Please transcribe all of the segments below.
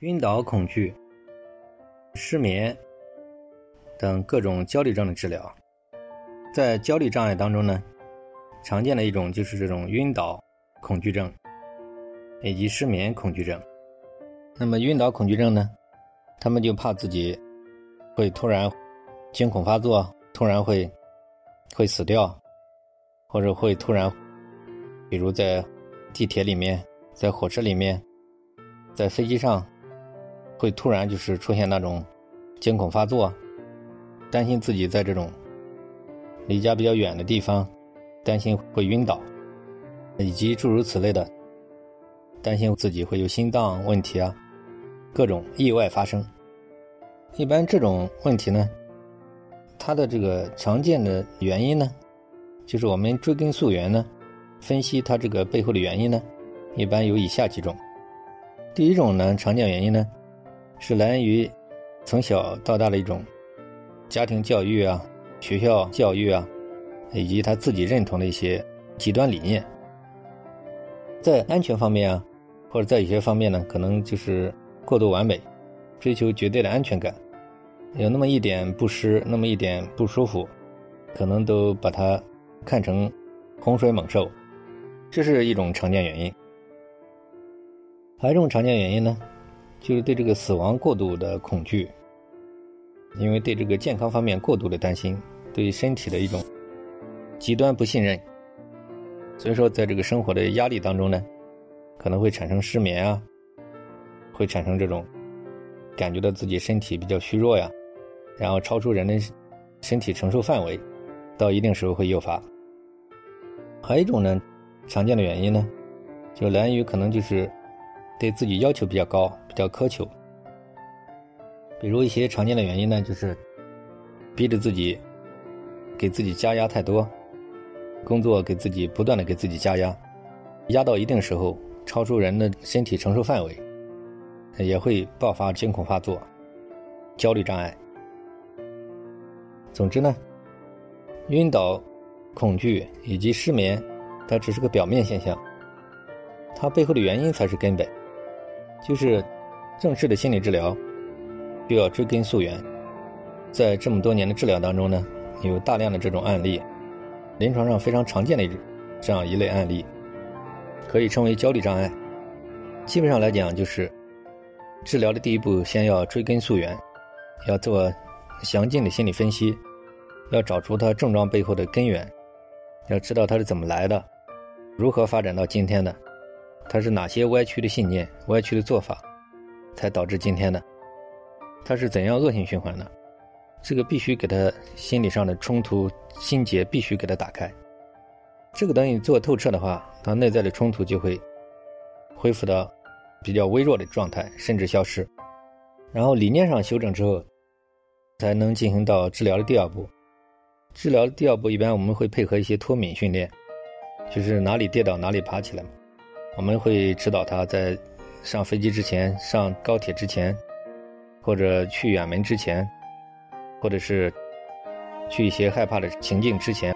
晕倒、恐惧、失眠等各种焦虑症的治疗，在焦虑障碍当中呢，常见的一种就是这种晕倒恐惧症以及失眠恐惧症。那么晕倒恐惧症呢，他们就怕自己会突然惊恐发作，突然会会死掉，或者会突然，比如在地铁里面，在火车里面，在飞机上。会突然就是出现那种惊恐发作，担心自己在这种离家比较远的地方，担心会晕倒，以及诸如此类的，担心自己会有心脏问题啊，各种意外发生。一般这种问题呢，它的这个常见的原因呢，就是我们追根溯源呢，分析它这个背后的原因呢，一般有以下几种。第一种呢，常见原因呢。是来源于从小到大的一种家庭教育啊、学校教育啊，以及他自己认同的一些极端理念。在安全方面啊，或者在有些方面呢，可能就是过度完美，追求绝对的安全感，有那么一点不适，那么一点不舒服，可能都把它看成洪水猛兽，这是一种常见原因。还有一种常见原因呢？就是对这个死亡过度的恐惧，因为对这个健康方面过度的担心，对身体的一种极端不信任，所以说在这个生活的压力当中呢，可能会产生失眠啊，会产生这种感觉到自己身体比较虚弱呀，然后超出人的身体承受范围，到一定时候会诱发。还有一种呢，常见的原因呢，就来源于可能就是。对自己要求比较高，较苛求。比如一些常见的原因呢，就是逼着自己，给自己加压太多，工作给自己不断的给自己加压，压到一定时候，超出人的身体承受范围，也会爆发惊恐发作、焦虑障碍。总之呢，晕倒、恐惧以及失眠，它只是个表面现象，它背后的原因才是根本。就是正式的心理治疗，就要追根溯源。在这么多年的治疗当中呢，有大量的这种案例，临床上非常常见的这样一类案例，可以称为焦虑障碍。基本上来讲，就是治疗的第一步，先要追根溯源，要做详尽的心理分析，要找出他症状背后的根源，要知道他是怎么来的，如何发展到今天的。他是哪些歪曲的信念、歪曲的做法，才导致今天的？他是怎样恶性循环的？这个必须给他心理上的冲突心结必须给他打开。这个东西做透彻的话，他内在的冲突就会恢复到比较微弱的状态，甚至消失。然后理念上修正之后，才能进行到治疗的第二步。治疗的第二步一般我们会配合一些脱敏训练，就是哪里跌倒哪里爬起来嘛。我们会指导他在上飞机之前、上高铁之前，或者去远门之前，或者是去一些害怕的情境之前，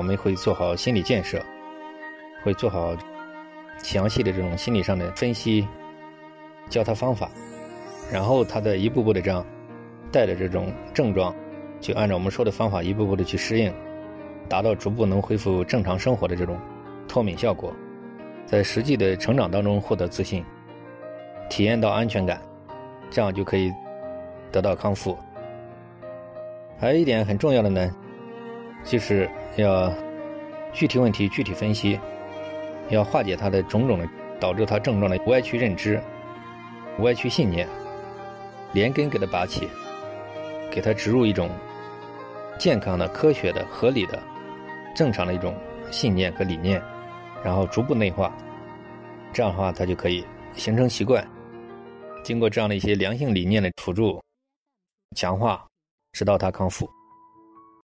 我们会做好心理建设，会做好详细的这种心理上的分析，教他方法，然后他再一步步的这样带着这种症状，就按照我们说的方法一步步的去适应，达到逐步能恢复正常生活的这种脱敏效果。在实际的成长当中获得自信，体验到安全感，这样就可以得到康复。还有一点很重要的呢，就是要具体问题具体分析，要化解他的种种的导致他症状的歪曲认知、歪曲信念，连根给他拔起，给他植入一种健康的、科学的、合理的、正常的一种信念和理念。然后逐步内化，这样的话，他就可以形成习惯。经过这样的一些良性理念的辅助、强化，直到他康复。